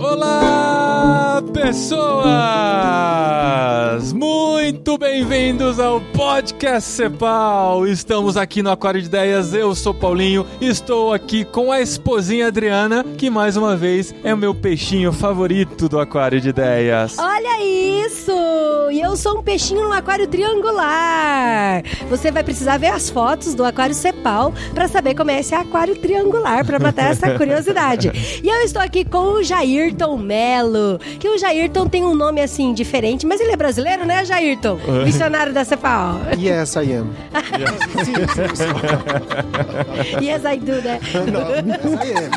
Olá, pessoas! Muito bem-vindos ao Podcast Cepal. Estamos aqui no Aquário de Ideias. Eu sou Paulinho. Estou aqui com a esposinha Adriana, que mais uma vez é o meu peixinho favorito do Aquário de Ideias. Olha isso! E eu sou um peixinho no aquário triangular. Você vai precisar ver as fotos do aquário Cepal para saber como é esse aquário triangular, para matar essa curiosidade. E eu estou aqui com o Jairton Melo, que o Jairton tem um nome assim diferente, mas ele é brasileiro, né, Jairton? Missionário da Cepal. Yes, I am. yes, I do, né? Não, yes, I am.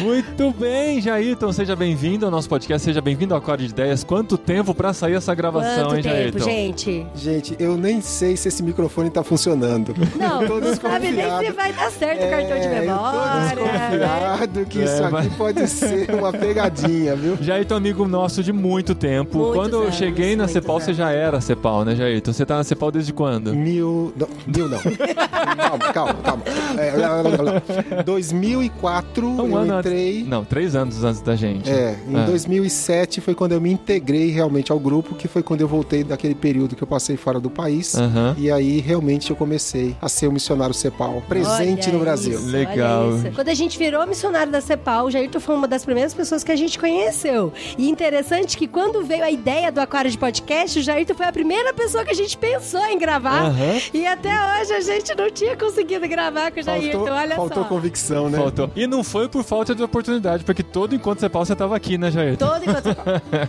Muito bem, Jairton, seja bem-vindo ao nosso podcast, seja bem-vindo ao Aquário de Ideias. Quanto tempo pra sair essa gravação, Quanto hein, tempo, Jairton? gente? Gente, eu nem sei se esse microfone tá funcionando. Não, não sabe nem se vai dar certo o cartão de É, memória. Eu tô né? desconfiado que É, isso vai- aqui pode ser uma pegadinha, viu? Jairton, amigo nosso de muito tempo. Muitos quando eu anos, cheguei na Cepal, você anos. já era Cepal, né, Jairton? Você tá na Cepal desde quando? Mil. Não, mil não. calma, calma, calma. É, lá, lá, lá, lá. 2004 Um eu ano entrei. antes. Não, três anos antes da gente. É, em Ah. 2007 foi quando eu me integrei realmente ao grupo, que foi quando eu voltei daquele período que eu passei fora do país. E aí realmente eu comecei a ser o missionário Cepal, presente Olha no Brasil. isso, Legal. olha isso. Quando a gente virou missionário da CEPAL, o Jairton foi uma das primeiras pessoas que a gente conheceu. E interessante que quando veio a ideia do Aquário de Podcast, o Jairton foi a primeira pessoa que a gente pensou em gravar. Aham. E até hoje a gente não tinha conseguido gravar com o Jairton, Faltou, olha faltou só. convicção, né? Faltou. E não foi por falta de oportunidade, porque todo enquanto Cepal você tava aqui, né, Jairton? Todo enquanto...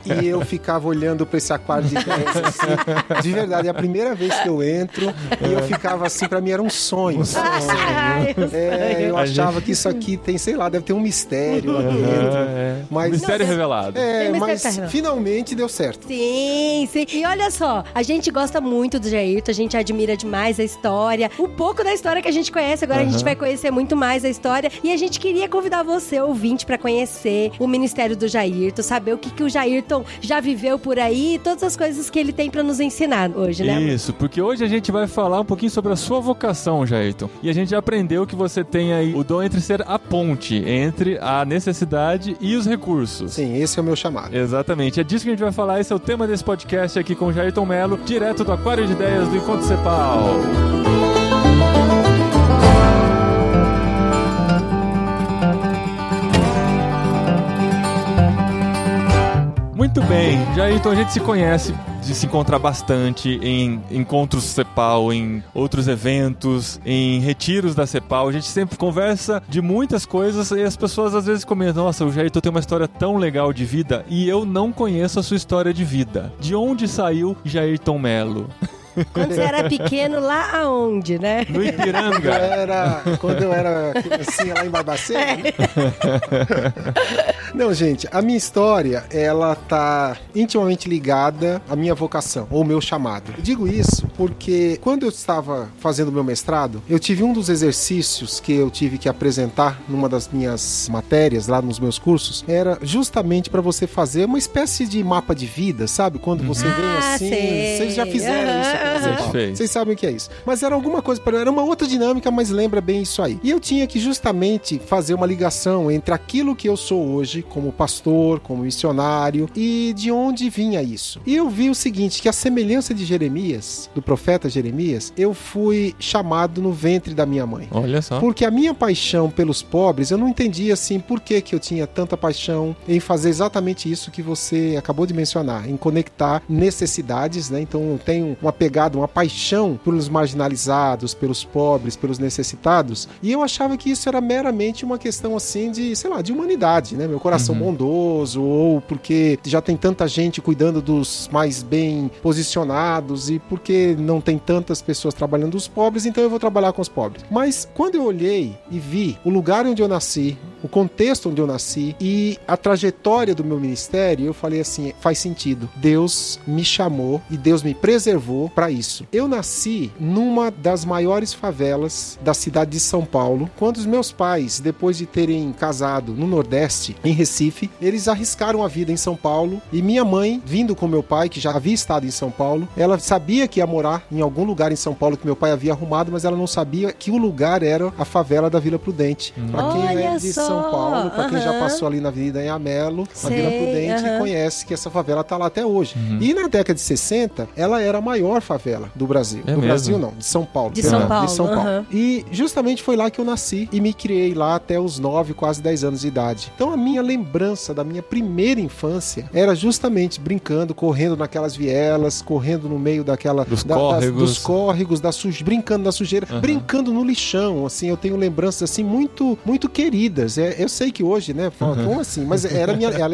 E eu ficava olhando pra esse aquário de ideias, assim. De verdade, é a primeira vez que eu entro e eu ficava assim, pra mim era um sonho. Ai, eu É, eu A achava que isso aqui tem, sei lá, deve ter um mistério lá dentro. é. Mas- Mistério Não, revelado. Tem É, mas finalmente deu certo. Sim, sim. E olha só, a gente gosta muito do Jairton, a gente admira demais a história, um pouco da história que a gente conhece, agora a gente vai conhecer muito mais a história. E a gente queria convidar você, ouvinte, pra conhecer o Ministério do Jairton, saber o que, que o Jairton já viveu por aí e todas as coisas que ele tem pra nos ensinar hoje, né? Isso, porque hoje a gente vai falar um pouquinho sobre a sua vocação, Jairton. E a gente já aprendeu que você tem aí o dom entre ser a ponte entre a necessidade e os recursos. Sim, esse é o meu chamado. Exatamente, é disso que a gente vai falar. Esse é o tema desse podcast aqui com o Jairton Melo, direto do Aquário de Ideias do Encontro Cepal. Muito bem, Jairton, a gente se conhece de se encontrar bastante em encontros Cepal, em outros eventos, em retiros da Cepal. A gente sempre conversa de muitas coisas e as pessoas às vezes comentam: Nossa, o Jairton tem uma história tão legal de vida e eu não conheço a sua história de vida. De onde saiu Jairton Melo? Quando você era pequeno, lá aonde, né? No Quando eu Ipiranga. era, quando eu era assim, lá em Barbacena. né? Não, gente, a minha história, ela tá intimamente ligada à minha vocação, ou meu chamado. Eu digo isso porque quando eu estava fazendo meu mestrado, eu tive um dos exercícios que eu tive que apresentar numa das minhas matérias, lá nos meus cursos, era justamente para você fazer uma espécie de mapa de vida, sabe? Quando você vem Ah, assim, sei. vocês já fizeram isso Vocês sabem o que é isso. Mas era alguma coisa, para era uma outra dinâmica, mas lembra bem isso aí. E eu tinha que justamente fazer uma ligação entre aquilo que eu sou hoje, como pastor, como missionário, e de onde vinha isso. E eu vi o seguinte, que a semelhança de Jeremias, do profeta Jeremias, eu fui chamado no ventre da minha mãe. Olha só. Porque a minha paixão pelos pobres, eu não entendia assim por que, que eu tinha tanta paixão em fazer exatamente isso que você acabou de mencionar, em conectar necessidades, né? Então eu tenho uma pegada, uma paixão pelos marginalizados, pelos pobres, pelos necessitados, e eu achava que isso era meramente uma questão assim de, sei lá, de humanidade, né? Meu coração bondoso, ou porque já tem tanta gente cuidando dos mais bem posicionados e porque não tem tantas pessoas trabalhando os pobres, então eu vou trabalhar com os pobres. Mas quando eu olhei e vi o lugar onde eu nasci, o contexto onde eu nasci e a trajetória do meu ministério, eu falei assim, faz sentido. Deus me chamou e Deus me preservou para isso. Eu nasci numa das maiores favelas da cidade de São Paulo, quando os meus pais, depois de terem casado no Nordeste, em Recife, eles arriscaram a vida em São Paulo e minha mãe, vindo com meu pai, que já havia estado em São Paulo, ela sabia que ia morar em algum lugar em São Paulo que meu pai havia arrumado, mas ela não sabia que o lugar era a favela da Vila Prudente. Hum. Para quem Olha é de só. São Paulo, para quem já passou ali na Avenida Amelo, na Sei, Vila Prudente, aham. conhece que essa favela tá lá até hoje. E na década de 60, ela era a maior favela do Brasil. É do mesmo? Brasil não, de São Paulo. De São Paulo, De São Paulo. aham. E justamente foi lá que eu nasci e me criei lá até os 9, quase 10 anos de idade. Então a minha lembrança da minha primeira infância era justamente brincando, correndo naquelas vielas, correndo no meio daquela Dos da- das- córregos. dos córregos, da suj... brincando na sujeira, Aham. brincando no lixão, assim, eu tenho lembranças assim muito muito queridas. É, eu sei que hoje, né, fala, como assim? Mas era minha Era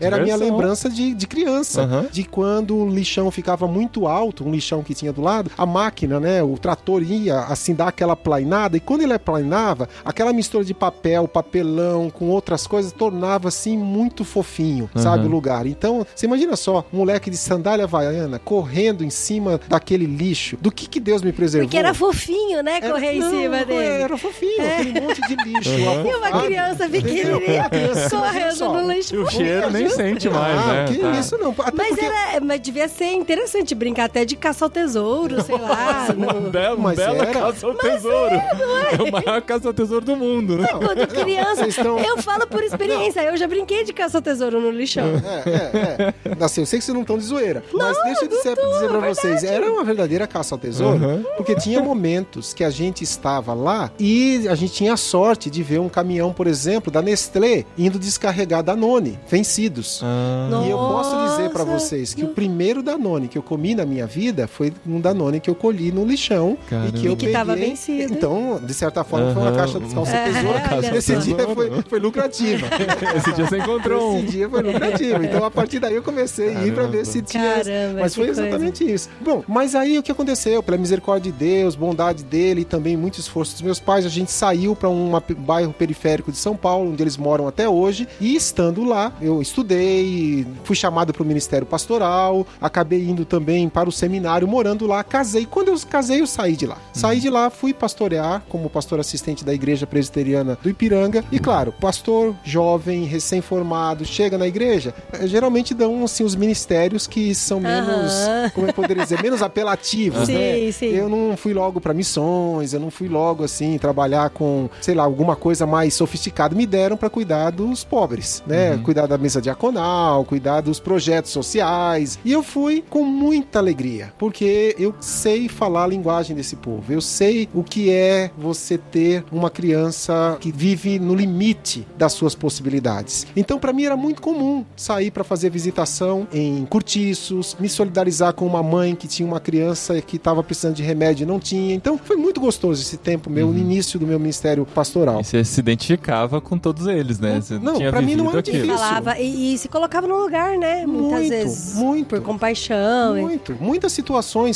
era a minha lembrança de, de criança, de quando o lixão ficava muito alto, um lixão que tinha do lado, a máquina, né, o trator ia assim dar aquela plainada e quando ele plainava, aquela mistura de papel, papelão com outras coisas tornava assim muito fofinho, sabe, o lugar. Então, você imagina só, um moleque de sandália havaiana correndo em cima daquele lixo. Do que que Deus me preservou? Porque era fofinho, né? Era- Correr em não, cima dele. Era fofinho, aquele monte de lixo. E uma criança pequenininha correndo no lixo. E o cheiro nem sente mais, ah, né? que Tá. isso não. Até Mas, porque... era, mas devia ser interessante brincar até de caça ao tesouro, sei lá. Uma no- bela, uma Mas bela era. caça ao tesouro. É, o maior caça ao tesouro do mundo, né? Quando criança, estão- eu falo por experiência. Eu já brinquei de caça ao tesouro no lixão. É, é, é. Assim, eu sei que vocês não estão de zoeira. mas deixa eu dizer, dizer pra vocês. Era uma verdadeira caça ao tesouro. Uhum. Porque tinha momentos que a gente estava lá e a gente tinha a sorte de ver um caminhão, por exemplo, da Nestlé indo descarregar Danone, vencidos. Ah, E eu posso dizer pra Nossa. vocês que o primeiro Danone que eu comi na minha vida foi um Danone que eu colhi no lixão Caramba. e que eu E que peguei. tava vencido. Então, de certa forma, foi uma caixa de calça É, tesoura. olha Esse dia foi, foi lucrativa. esse dia você encontrou Esse um. dia foi lucrativo. Então, a partir daí, eu comecei a ir pra ver se tinha. Caramba, mas foi coisa. exatamente isso. Bom, mas aí o que aconteceu? Pela misericórdia de Deus, bondade dele e também muito esforço dos meus pais, a gente saiu para um bairro periférico de São Paulo, onde eles moram até hoje. E estando lá, eu estudei, fui chamado para o Ministério Pastoral, acabei indo também para o seminário, morando lá, casei. Quando eu casei, eu saí de lá. Saí de lá, fui pastorear como pastor assistente da Igreja Presbiteriana do Ipiranga. E claro, pastor jovem, recém-formado, chega na igreja, eh, geralmente dão assim os ministérios que são menos, Aham. como eu poderia dizer, menos apelativos, Sim, né? sim. Eu não fui logo para missões, eu não fui logo assim trabalhar com, sei lá, alguma coisa mais sofisticada. Me deram para cuidar dos pobres, né? Cuidar da mesa diaconal, cuidar dos projetos sociais. E eu fui com muita alegria, porque eu sei falar a linguagem desse povo. Eu sei o que é você ter uma criança que vive no limite das suas possibilidades. Então, para mim era muito comum sair para fazer visitação em cortiços, me solidarizar com uma mãe que tinha uma criança que estava precisando de remédio e não tinha. Então, foi muito gostoso esse tempo meu, no início do meu ministério pastoral. E você se identificava com todos eles, né? Você Não, pra mim não era aquilo. difícil. Falava e, e se colocava no lugar, né? Muitas Muito, vezes. muito. Por compaixão. e- Muito. Muitas situações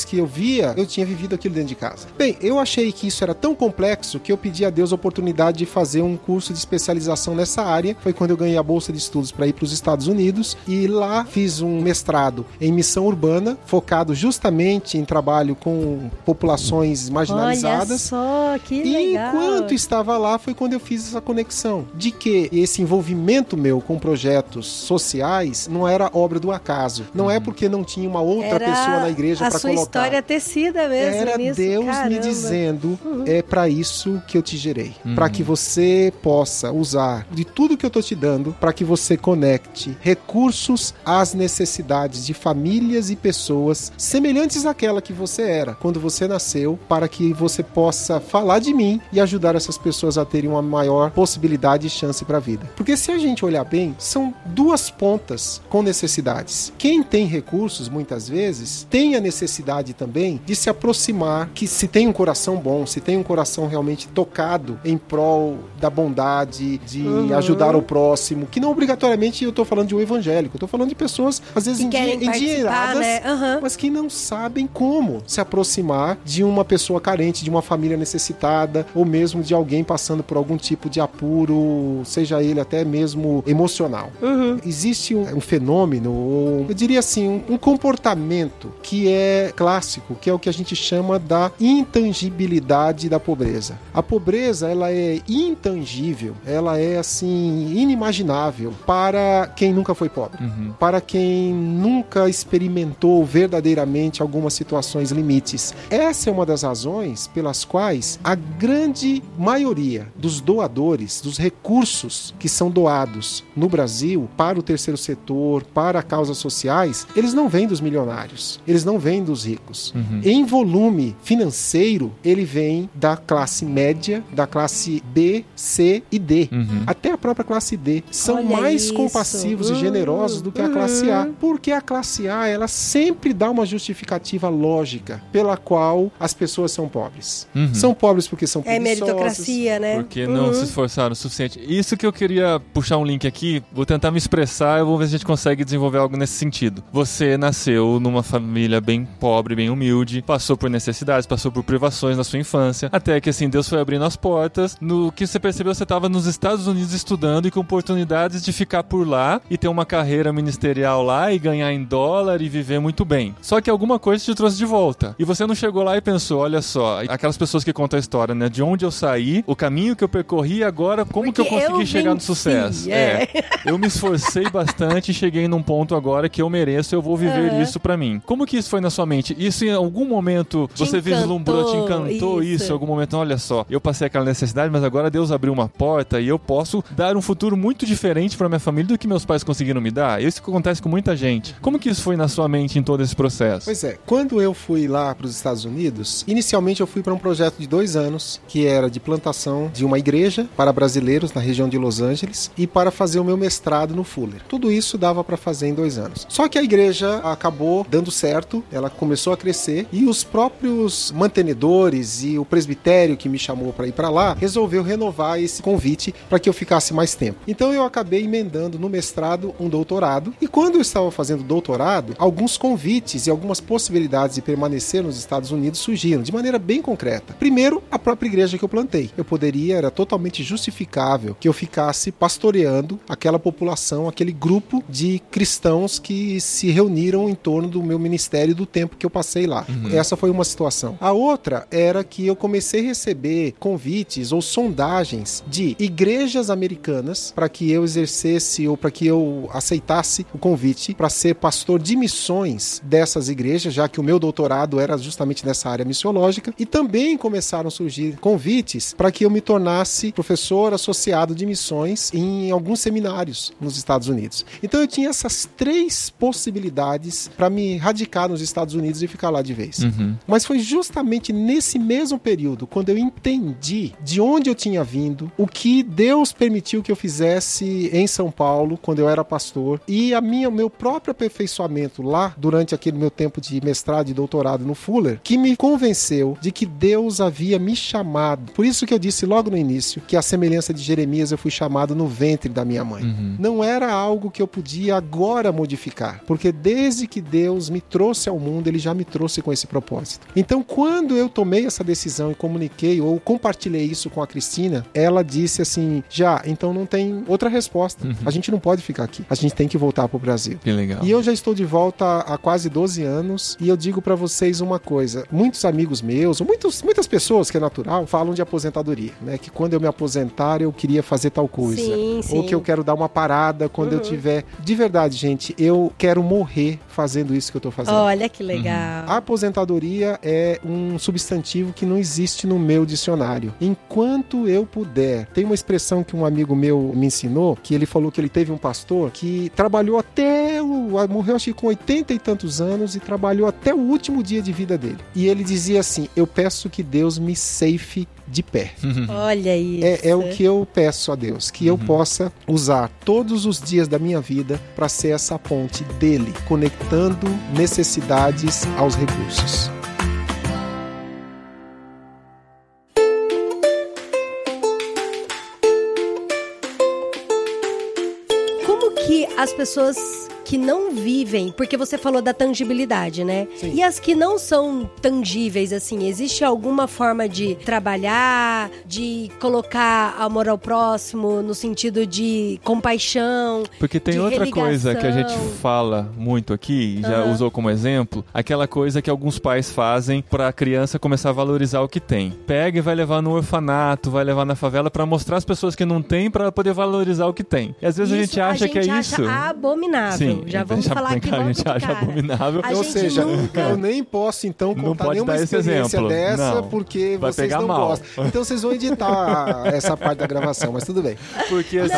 que eu via, eu tinha vivido aquilo dentro de casa. Bem, eu achei que isso era tão complexo que eu pedi a Deus a oportunidade de fazer um curso de especialização nessa área. Foi quando eu ganhei a bolsa de estudos para ir para os Estados Unidos e lá fiz um mestrado em missão urbana, focado justamente em trabalho com populações Olha marginalizadas. só, que E legal. enquanto estava lá foi quando eu fiz essa conexão de que esse envolvimento meu com projetos sociais não era obra do acaso. Não é porque não tinha uma outra Era pessoa na igreja a para sua colocar. história tecida mesmo Era nisso. Deus me Caramba. Uhum. dizendo é para isso que eu te gerei, para que você possa usar de tudo que eu tô te dando para que você conecte recursos às necessidades de famílias e pessoas semelhantes àquela que você era quando você nasceu, para que você possa falar de mim e ajudar essas pessoas a terem uma maior possibilidade e chance para a vida. Porque se a gente olhar bem, são duas pontas com necessidades. Quem tem recursos, muitas vezes, tem a necessidade também de se aproximar, que se tem um coração bom, se tem um coração realmente tocado em prol da bondade, de Uhum. ajudar o próximo, que não obrigatoriamente eu tô falando de um evangélico, eu tô falando de pessoas, às vezes, endinheiradas, né? Aham. mas que não sabem como se aproximar de uma pessoa carente, de uma família necessitada, ou mesmo de alguém passando por algum tipo de apoio puro, seja ele até mesmo emocional. Uhum. Existe um, um fenômeno, ou eu diria assim, um, um comportamento que é clássico, que é o que a gente chama da intangibilidade da pobreza. A pobreza, ela é intangível, ela é assim inimaginável para quem nunca foi pobre, Uhum. para quem nunca experimentou verdadeiramente algumas situações limites. Essa é uma das razões pelas quais a grande maioria dos doadores, dos recursos que são doados no Brasil para o terceiro setor, para causas sociais, eles não vêm dos milionários, eles não vêm dos ricos. Uhum. Em volume financeiro, ele vem da classe média, da classe B, C e D. Uhum. Até a própria classe D são Olha mais isso. compassivos e Uhum. generosos do que a classe A, porque a classe A ela sempre dá uma justificativa lógica pela qual as pessoas são pobres. Uhum. São pobres porque são É meritocracia, né? Porque não Uhum. se esforçaram o suficiente. Isso que eu queria puxar um link aqui, vou tentar me expressar, eu vou ver se a gente consegue desenvolver algo nesse sentido. Você nasceu numa família bem pobre, bem humilde, passou por necessidades, passou por privações na sua infância, até que assim Deus foi abrindo as portas. No que você percebeu, você estava nos Estados Unidos estudando e com oportunidades de ficar por lá e ter uma carreira ministerial lá e ganhar em dólar e viver muito bem. Só que alguma coisa te trouxe de volta. E você não chegou lá e pensou, olha só, aquelas pessoas que contam a história, né? De onde eu saí, o caminho que eu percorri agora como Porque que eu consegui eu chegar no sucesso. é. Eu me esforcei bastante e cheguei num ponto agora que eu mereço, eu vou viver isso pra mim. Como que isso foi na sua mente? Isso em algum momento Te você vislumbrou, te encantou, encantou isso. isso. em algum momento? Olha só, eu passei aquela necessidade, mas agora Deus abriu uma porta e eu posso dar um futuro muito diferente pra minha família do que meus pais conseguiram me dar. Isso que acontece com muita gente. Como que isso foi na sua mente em todo esse processo? Pois é, quando eu fui lá para os Estados Unidos, inicialmente eu fui para um projeto de dois anos, que era de plantação de uma igreja para brasileiros na região de Los Angeles e para fazer o meu mestrado no Fuller. Tudo isso dava para fazer em dois anos. Só que a igreja acabou dando certo, ela começou a crescer e os próprios mantenedores e o presbitério que me chamou para ir para lá resolveu renovar esse convite para que eu ficasse mais tempo. Então eu acabei emendando no mestrado um doutorado e quando eu estava fazendo doutorado, alguns convites e algumas possibilidades de permanecer nos Estados Unidos surgiram de maneira bem concreta. Primeiro, a própria igreja que eu plantei. Eu poderia, era totalmente justificável que eu ficasse pastoreando aquela população, aquele grupo de cristãos que se reuniram em torno do meu ministério e do tempo que eu passei lá. Essa foi uma situação. A outra era que eu comecei a receber convites ou sondagens de igrejas americanas para que eu exercesse ou para que eu aceitasse o convite para ser pastor de missões dessas igrejas, já que o meu doutorado era justamente nessa área missiológica, e também começaram a surgir convites para que eu me tornasse professor associado de missões em alguns seminários nos Estados Unidos. Então eu tinha essas três possibilidades para me radicar nos Estados Unidos e ficar lá de vez. Uhum. Mas foi justamente nesse mesmo período, quando eu entendi de onde eu tinha vindo, o que Deus permitiu que eu fizesse em São Paulo, quando eu era pastor, e a minha, meu próprio aperfeiçoamento lá, durante aquele meu tempo de mestrado e doutorado no Fuller, que me convenceu de que Deus havia me chamado. Por isso que eu disse logo no início que a semelhança de Jeremias eu fui chamado no ventre da minha mãe. Uhum. Não era algo que eu podia agora modificar, porque desde que Deus me trouxe ao mundo, ele já me trouxe com esse propósito. Então, quando eu tomei essa decisão e comuniquei ou compartilhei isso com a Cristina, ela disse assim: "Já, então não tem outra resposta. A gente não pode ficar aqui. A gente tem que voltar pro Brasil." Que legal. E eu já estou de volta há quase 12 anos e eu digo pra vocês uma coisa: muitos amigos meus, muitos, muitas pessoas que é natural, falam de aposentadoria, né? Que quando eu me aposentar eu queria fazer tal coisa, Sim, sim. ou que eu quero dar uma parada quando eu tiver. De verdade, gente, eu quero morrer fazendo isso que eu tô fazendo. Olha que legal. A aposentadoria é um substantivo que não existe no meu dicionário. Enquanto eu puder, tem uma expressão que um amigo meu me ensinou, que ele falou que ele teve um pastor que trabalhou até o morreu acho que com 80 e tantos anos e trabalhou até o último dia de vida dele. E ele dizia assim: "Eu peço que Deus me safe de pé". Olha isso. É, é o que eu peço a Deus, que eu possa usar todos os dias da minha vida para ser essa ponte dele, conectando necessidades aos recursos. Como que as pessoas que não vivem, porque você falou da tangibilidade, né? Sim. E as que não são tangíveis, assim, existe alguma forma de trabalhar, de colocar amor ao próximo no sentido de compaixão? Porque tem outra coisa que a gente religação. fala muito aqui, já Aham. usou como exemplo, aquela coisa que alguns pais fazem pra criança começar a valorizar o que tem. Pega e vai levar no orfanato, vai levar na favela pra mostrar às pessoas que não tem pra poder valorizar o que tem. E às vezes a gente acha que é acha isso. abominável. Sim, já vamos deixa falar aqui logo a gente de acha cara. abominável. A Ou seja, nunca- eu nem posso então Não contar pode nenhuma dar esse experiência exemplo. dessa Não. porque Vai vocês pegar não mal. gostam. Então vocês vão editar essa parte da gravação, mas tudo bem. Porque assim,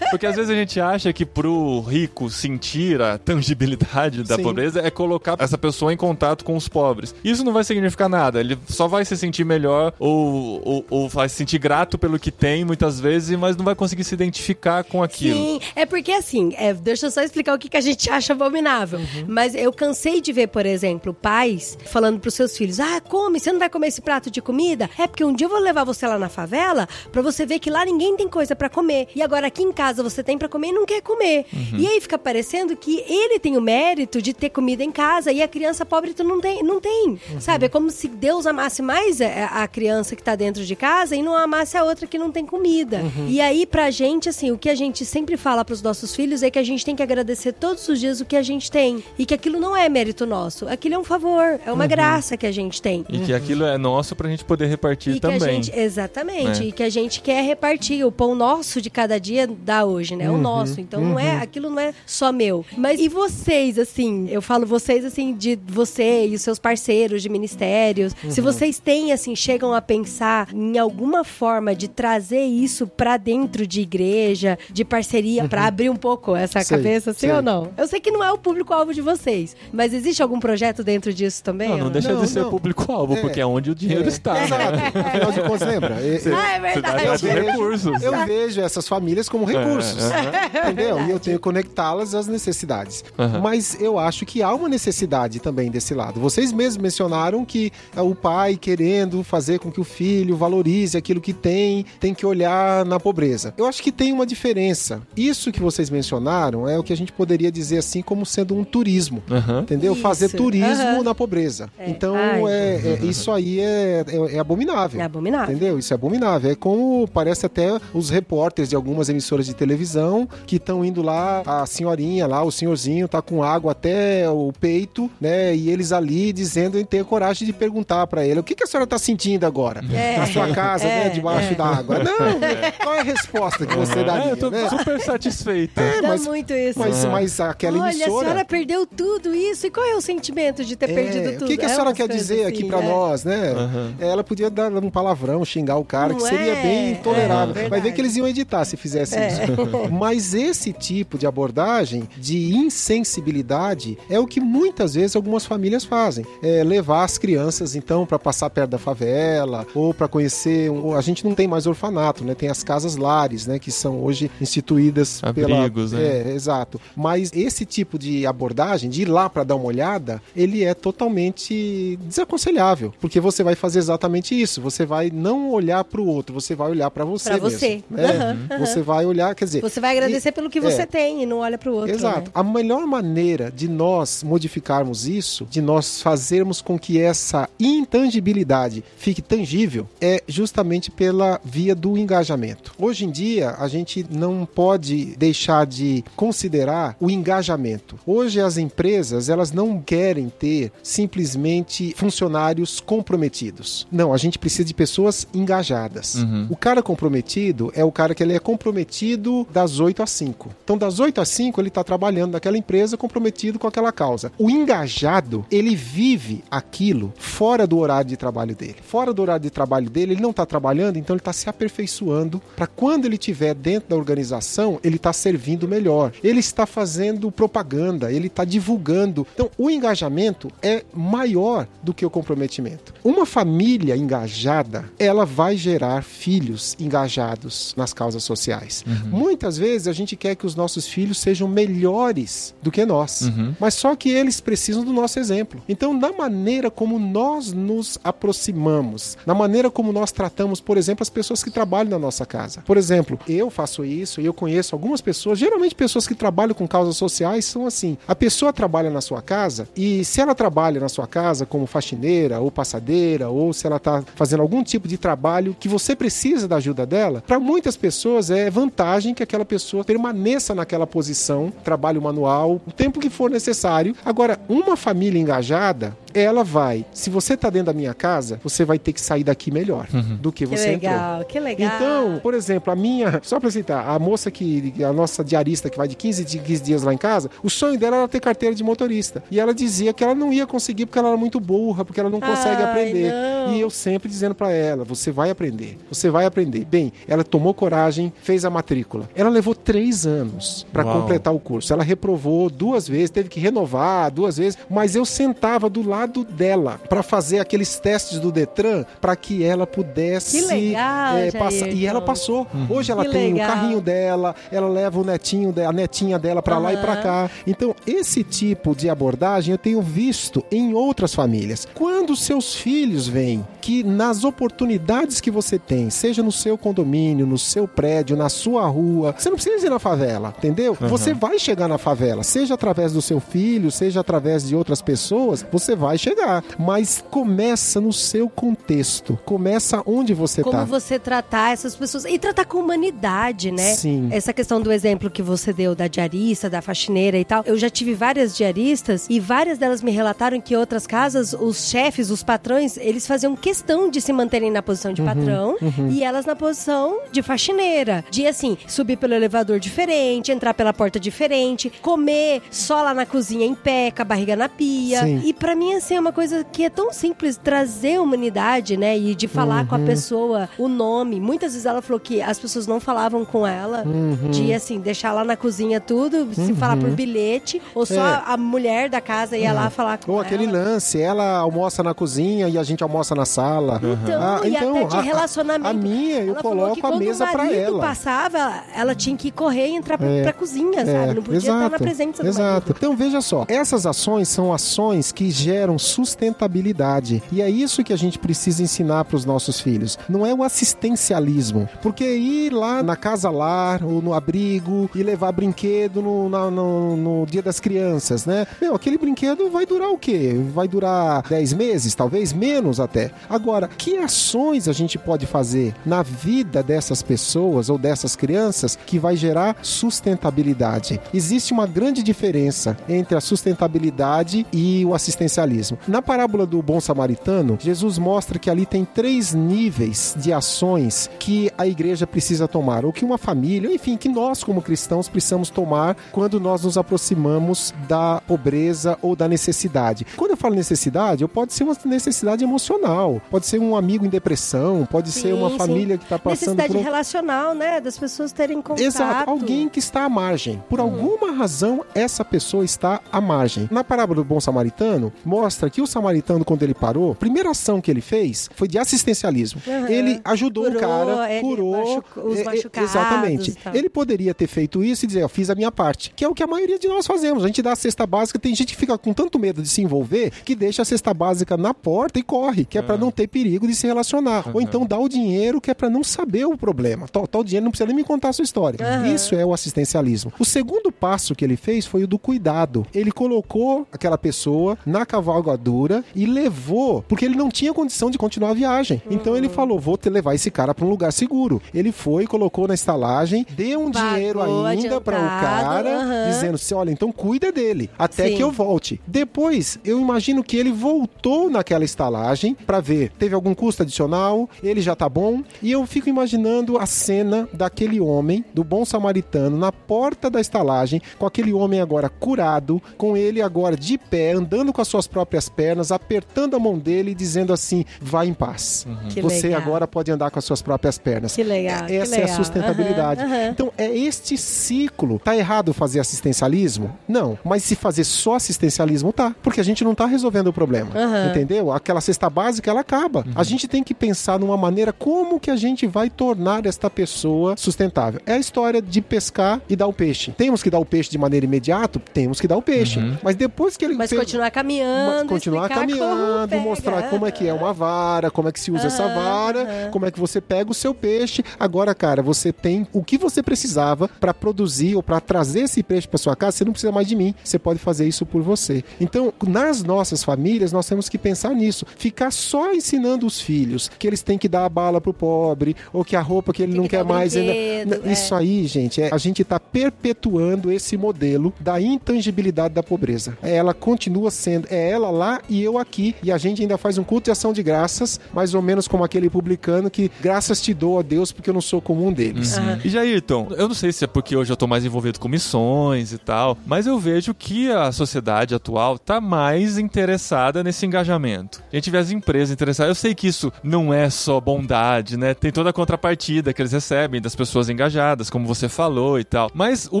porque às vezes a gente acha que pro rico sentir a tangibilidade da Sim. pobreza é colocar essa pessoa em contato com os pobres. Isso não vai significar nada. Ele só vai se sentir melhor ou, ou, ou vai se sentir grato pelo que tem muitas vezes, mas não vai conseguir se identificar com aquilo. Sim, é porque assim, é, deixa eu só explicar o que, que a gente acha abominável. Uhum. Mas eu cansei de ver, por exemplo, pais falando pros seus filhos: ah, come, você não vai comer esse prato de comida? É porque um dia eu vou levar você lá na favela pra você ver que lá ninguém tem coisa pra comer. E agora aqui em casa você tem pra comer e não quer comer. Uhum. E aí fica parecendo que ele tem o mérito de ter comida em casa e a criança pobre tu não tem. Não tem Uhum. Sabe? É como se Deus amasse mais a, a criança que tá dentro de casa e não amasse a outra que não tem comida. Uhum. E aí, pra gente, assim, o que a gente sempre fala pros nossos filhos é que a gente tem que agradecer todos os dias o que a gente tem. E que aquilo não é mérito nosso. Aquilo é um favor, é Uhum. uma graça que a gente tem. E que aquilo é nosso pra gente poder repartir E também. gente, exatamente, né? e que a gente quer repartir. O pão nosso de cada dia dá hoje, né? É o nosso. Então não é, aquilo não é só meu. Mas e vocês, assim, eu falo vocês, assim, de você e os seus parceiros de ministérios. Se vocês têm, assim, chegam a pensar em alguma forma de trazer isso pra dentro de igreja, de parceria, pra abrir um pouco essa Sei, cabeça, sim sei. ou não? Eu sei que não é o público-alvo de vocês, mas existe algum projeto dentro disso também? Não, ou não deixa Não, de ser não. público-alvo, É. porque é onde o dinheiro É, está. né? Exato. Afinal de contas, lembra? Eu- Ah, é verdade. De vejo- recursos. Eu vejo essas famílias como recursos. É, Entendeu? verdade. E eu tenho que conectá-las às necessidades. Aham. Mas eu acho que há uma necessidade também desse lado. Vocês mesmos mencionaram que é, o pai querendo fazer com que o filho valorize aquilo que tem, tem que olhar na pobreza. Eu acho que tem uma diferença. Isso que vocês mencionaram é o que a gente poderia dizer assim como sendo um turismo. Aham. Entendeu? Isso. Fazer turismo Aham. na pobreza. É. Então, Ai, é, é- isso aí é, é- é abominável. É abominável. Entendeu? Isso é abominável. É como parece até os repórteres de algumas emissoras de televisão que estão indo lá, a senhorinha lá, o senhorzinho tá com água até o peito, né? E eles ali dizendo em ter coragem de perguntar pra ele: o que, que a senhora tá sentindo agora? É. Na sua casa, É, né? Debaixo é. da água. Não, qual é a resposta que você É, daria? eu tô né? super satisfeita. É, Dá mas- muito isso. Mas, É. mas aquela Olha, a emissora. senhora perdeu tudo isso. E qual é o sentimento de ter É, perdido tudo? O que, que a É senhora umas quer dizer assim, aqui pra né? nós, né? Aham. Ela podia dar um palavrão, xingar o cara, Não que seria é? bem tolerável. É, Vai ver que eles iam editar se fizesse É. isso. Mas esse tipo de abordagem de insensibilidade é o que muitas vezes algumas famílias fazem. É levar as crianças, então, para passar perto da favela ou para conhecer. um- A gente não tem mais orfanato, né? Tem as casas lares, né? Que são hoje instituídas Abrigos, pela. né? É, exato. Mas esse tipo de abordagem, de ir lá para dar uma olhada, ele é totalmente desaconselhável, porque você vai fazer exatamente isso. Você vai não olhar para o outro, você vai olhar para você mesmo, você. né? Aham. Você vai olhar, quer dizer, Você vai agradecer pelo que você é. tem e não olha pro outro. Exato. né? A melhor maneira de nós modificarmos isso, de nós fazermos com que essa intangibilidade fique tangível, é justamente pela via do engajamento. Hoje em dia, a gente não pode deixar de considerar o engajamento. Hoje as empresas, elas não querem ter simplesmente funcionários comprometidos. Não, a gente precisa de pessoas engajadas. Uhum. O cara comprometido é o cara que ele é comprometido das 8 às 5. Então, das 8 às 5, ele está trabalhando naquela empresa comprometido com aquela causa. O engajado, ele vive aquilo fora do horário de trabalho dele. Fora do horário de trabalho dele, ele não está trabalhando, então ele está se aperfeiçoando para quando ele estiver dentro da organização, ele está servindo melhor. Ele está fazendo propaganda, ele está divulgando. Então, o engajamento é maior do que o comprometimento. Uma família engajada, ela vai gerar filhos engajados nas causas sociais. Muitas vezes a gente quer que os nossos filhos sejam melhores do que nós, Uhum. mas só que eles precisam do nosso exemplo. Então, na maneira como nós nos aproximamos, na maneira como nós tratamos, por exemplo, as pessoas que trabalham na nossa casa. Por exemplo, eu faço isso e eu conheço algumas pessoas, geralmente pessoas que trabalham com causas causas sociais são assim: a pessoa trabalha na sua casa e se ela trabalha na sua casa como faxineira ou passadeira ou se ela está fazendo algum tipo de trabalho que você precisa da ajuda dela, para muitas pessoas é vantagem que aquela pessoa permaneça naquela posição, trabalho manual, o tempo que for necessário. Agora, uma família engajada, ela vai. Se você tá dentro da minha casa, você vai ter que sair daqui melhor Uhum. do que Que você legal, entrou. que legal. Então, por exemplo, a minha, só pra citar, a moça que, a nossa diarista que vai de 15, de 15 dias lá em casa, o sonho dela era ter carteira de motorista. E ela dizia que ela não ia conseguir porque ela era muito burra, porque ela não consegue Ai, aprender. não. E eu sempre dizendo pra ela, você vai aprender, você vai aprender. Bem, ela tomou coragem, fez a matrícula. Ela levou três anos pra Uau. completar o curso. Ela reprovou duas vezes, teve que renovar duas vezes, mas eu sentava do lado dela pra fazer aqueles testes do Detran pra que ela pudesse Que legal, é, Jair, passar. E ela passou. Hoje ela Que tem legal. o carrinho dela, ela leva o netinho, a netinha dela pra lá e pra Aham. cá. Então, esse tipo de abordagem eu tenho visto em outras famílias. Quando seus filhos veem que nas oportunidades que você tem, seja no seu condomínio, no seu prédio, na sua rua, você não precisa ir na favela, entendeu? Você vai chegar na favela, seja através do seu filho, seja através de outras pessoas, você vai chegar. Mas começa no seu contexto, começa onde você Como tá. você tratar essas pessoas e tratar com humanidade, né? Sim. Essa questão do exemplo que você deu da diarista, da faxineira e tal. Eu já tive várias diaristas e várias delas me relataram que em outras casas, os chefes, os patrões, eles faziam questão de se manterem na posição Uhum, de patrão e elas na posição de faxineira. De assim, subir pelo elevador diferente, entrar pela porta diferente, comer só lá na cozinha em pé, com a barriga na pia. Sim. E pra mim, assim, é uma coisa que é tão simples trazer humanidade, né? E de falar com a pessoa o nome. Muitas vezes ela falou que as pessoas não falavam com ela, de assim, deixar lá na cozinha tudo, se falar por bilhete, ou só É. a mulher da casa ia lá falar com Ou ela. aquele lance, ela almoça na cozinha e a gente almoça na sala. Então, Ah, e até de a- relacionamento. A, minha, eu coloco a quando mesa marido ela. passava, ela tinha que correr e entrar É. pra cozinha, sabe? Não podia estar na presença do exato. Então veja só, essas ações são ações que geram sustentabilidade e é isso que a gente precisa ensinar para os nossos filhos. Não é o assistencialismo, porque ir lá na casa lar ou no abrigo e levar brinquedo no, na- no- no dia das crianças, né? Meu, aquele brinquedo vai durar o quê? Vai durar 10 meses, talvez menos até. Agora, que ações a gente pode fazer na vida dessas pessoas ou dessas crianças que vai gerar sustentabilidade? Existe uma grande diferença entre a sustentabilidade e o assistencialismo. Na parábola do bom samaritano, Jesus mostra que ali tem três níveis de ações que a igreja precisa tomar, ou que uma família, enfim, que nós como cristãos precisamos tomar quando nós nos aproximamos da pobreza ou da necessidade. Quando eu falo necessidade, eu pode ser uma necessidade emocional, pode ser um amigo em depressão, pode ser uma Sim, família sim. que está passando Necessidade por relacional, né? Das pessoas terem contato. Exato, alguém que está à margem. Por alguma razão, essa pessoa está à margem. Na parábola do bom samaritano, mostra que o samaritano, quando ele parou, a primeira ação que ele fez foi de assistencialismo. Aham. Ele ajudou Curou, o cara, curou. machucou os é, é, machucados Exatamente. tal. Ele poderia ter feito isso e dizer, eu fiz a minha parte. Que é o que a maioria de nós fazemos. A gente dá a cesta básica, tem gente que fica com tanto medo de se envolver que deixa a cesta básica na porta e corre, que é pra não ter perigo de se relacionar. Ou então dá o dinheiro que é pra não saber o problema. Tal, tal dinheiro não precisa nem me contar a sua história. Aham. Isso é o assistencialismo. O segundo passo que ele fez foi o do cuidado. Ele colocou aquela pessoa na cavalgadura e levou, porque ele não tinha condição de continuar a viagem. Então ele falou: vou te levar esse cara pra um lugar seguro. Ele foi, colocou na estalagem, deu um Pagou dinheiro ainda para o cara, dizendo assim: olha, então cuida dele, até Sim. que eu volte. Depois, eu imagino que ele voltou naquela estalagem pra ver, teve algum custo adicional, ele já tá bom, e eu fico imaginando a cena daquele homem, do bom samaritano, na porta da estalagem, com aquele homem agora curado, com ele agora de pé, andando com as suas próprias pernas, apertando a mão dele e dizendo assim: vá em paz. Que Você legal. agora pode andar com as suas próprias pernas. Que legal, que Essa é a legal. sustentabilidade. Aham, aham. Então, é este ciclo. Tá errado fazer assistencialismo? Não. Mas se fazer só assistencialismo, tá. Porque a gente não tá resolvendo o problema. Entendeu? Aquela cesta básica, ela acaba. A gente tem que pensar numa maneira como que a gente vai tornar esta pessoa sustentável. É a história de pescar e dar o peixe. Temos que dar o peixe de maneira imediata? Temos que dar o peixe. Mas depois que ele Mas pe- continuar caminhando, mas continuar como caminhando, pega. mostrar como é que é uma vara, como é que se usa essa Aham, vara, como é que você pega o seu peixe. Agora, cara, você tem o que você precisava para produzir ou para trazer esse peixe para sua casa, você não precisa mais de mim. Você pode fazer isso por você. Então, nas nossas famílias, nós temos que pensar nisso. Ficar só ensinando os filhos que eles têm que dar a bala pro pobre ou que a roupa que ele Tem não que quer mais. ainda- é. Isso aí, gente, é, a gente está perpetuando esse modelo da intangibilidade da pobreza. Ela continua sendo, é ela lá e eu aqui. E a gente ainda faz um culto de ação de graças, mais ou menos como aquele publicano que graças te dou a Deus porque eu não sou como um deles. E Jairton, eu não sei se é porque hoje eu tô mais envolvido com missões e tal, mas eu vejo que a sociedade atual tá mais interessada nesse engajamento. A gente vê as empresas interessadas. Eu sei que isso não é só bondade, né? Tem toda a contrapartida que eles recebem das pessoas engajadas, como você falou e tal. Mas o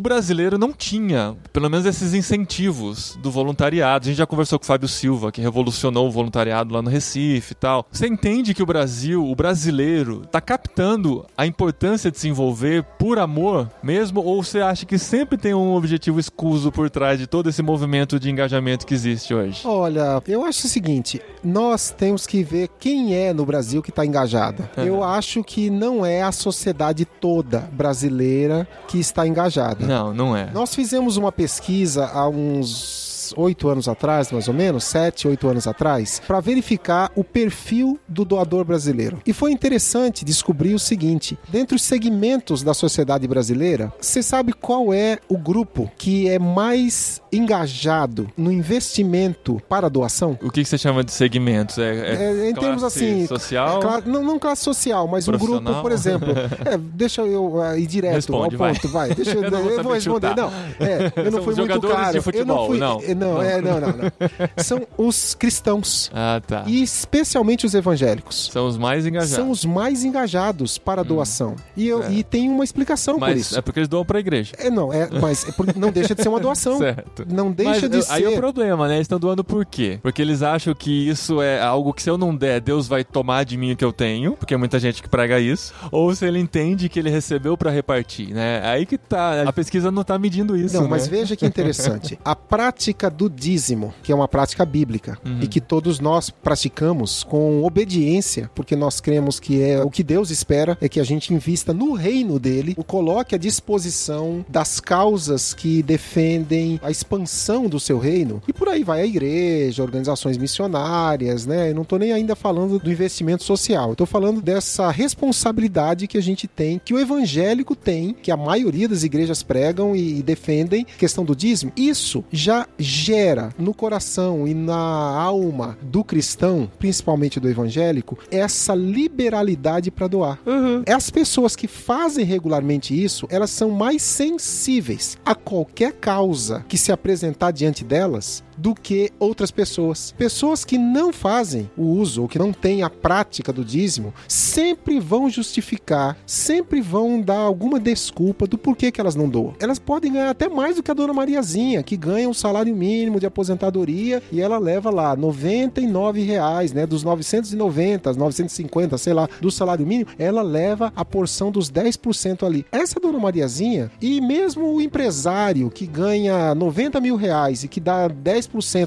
brasileiro não tinha, pelo menos, esses incentivos do voluntariado. A gente já conversou com o Fábio Silva, que revolucionou o voluntariado lá no Recife e tal. Você entende que o Brasil, o brasileiro, tá captando a importância de se envolver por amor mesmo? Ou você acha que sempre tem um objetivo escuso por trás de todo esse movimento de engajamento que existe hoje? Olha, eu acho o seguinte: nós temos que ver quem é no Brasil que está engajado. Eu acho que não é a sociedade toda brasileira que está engajada. Não, não é. Nós fizemos uma pesquisa há uns oito anos atrás, mais ou menos, sete, oito anos atrás, para verificar o perfil do doador brasileiro. E foi interessante descobrir o seguinte: dentre os segmentos da sociedade brasileira, você sabe qual é o grupo que é mais engajado no investimento para doação? O que você chama de segmentos? É, é É, em termos assim, social? cla- não, não classe social, mas um grupo, por exemplo. é, deixa eu ah, ir direto Responde, ao vai. ponto, vai. Deixa eu, Eu eu vou responder. chutar. Não, é, eu não fui muito claro. de futebol, eu não fui, não. Não, é, não, não, não. São os cristãos Ah, tá. e especialmente os evangélicos. São os mais engajados. São os mais engajados para a doação. E, eu, É. e tem uma explicação por Mas isso. é porque eles doam pra igreja. É, não, é, mas é não deixa de ser uma doação. Certo. Não deixa Mas, de eu- ser. Aí é o problema, né? Eles estão doando por quê? Porque eles acham que isso é algo que se eu não der, Deus vai tomar de mim o que eu tenho, porque é muita gente que prega isso. Ou se ele entende que ele recebeu pra repartir, né? Aí que tá. A pesquisa não tá medindo isso, Não, né? mas veja que interessante. A prática do dízimo, que é uma prática bíblica Uhum. e que todos nós praticamos com obediência, porque nós cremos que é o que Deus espera é que a gente invista no reino dele, o coloque à disposição das causas que defendem a expansão do seu reino. E por aí vai a igreja, organizações missionárias, né? Eu não tô nem ainda falando do investimento social. Eu tô falando dessa responsabilidade que a gente tem, que o evangélico tem, que a maioria das igrejas pregam e defendem, questão do dízimo. Isso já gera no coração e na alma do cristão, principalmente do evangélico, essa liberalidade para doar. As pessoas que fazem regularmente isso, elas são mais sensíveis a qualquer causa que se apresentar diante delas do que outras pessoas. Pessoas que não fazem o uso ou que não têm a prática do dízimo sempre vão justificar, sempre vão dar alguma desculpa do porquê que elas não doam. Elas podem ganhar até mais do que a dona Mariazinha, que ganha um salário mínimo de aposentadoria e ela leva lá 99 reais, né, dos 990, 950, sei lá, do salário mínimo, ela leva a porção dos 10% ali. Essa dona Mariazinha e mesmo o empresário que ganha 90 mil reais e que dá 10%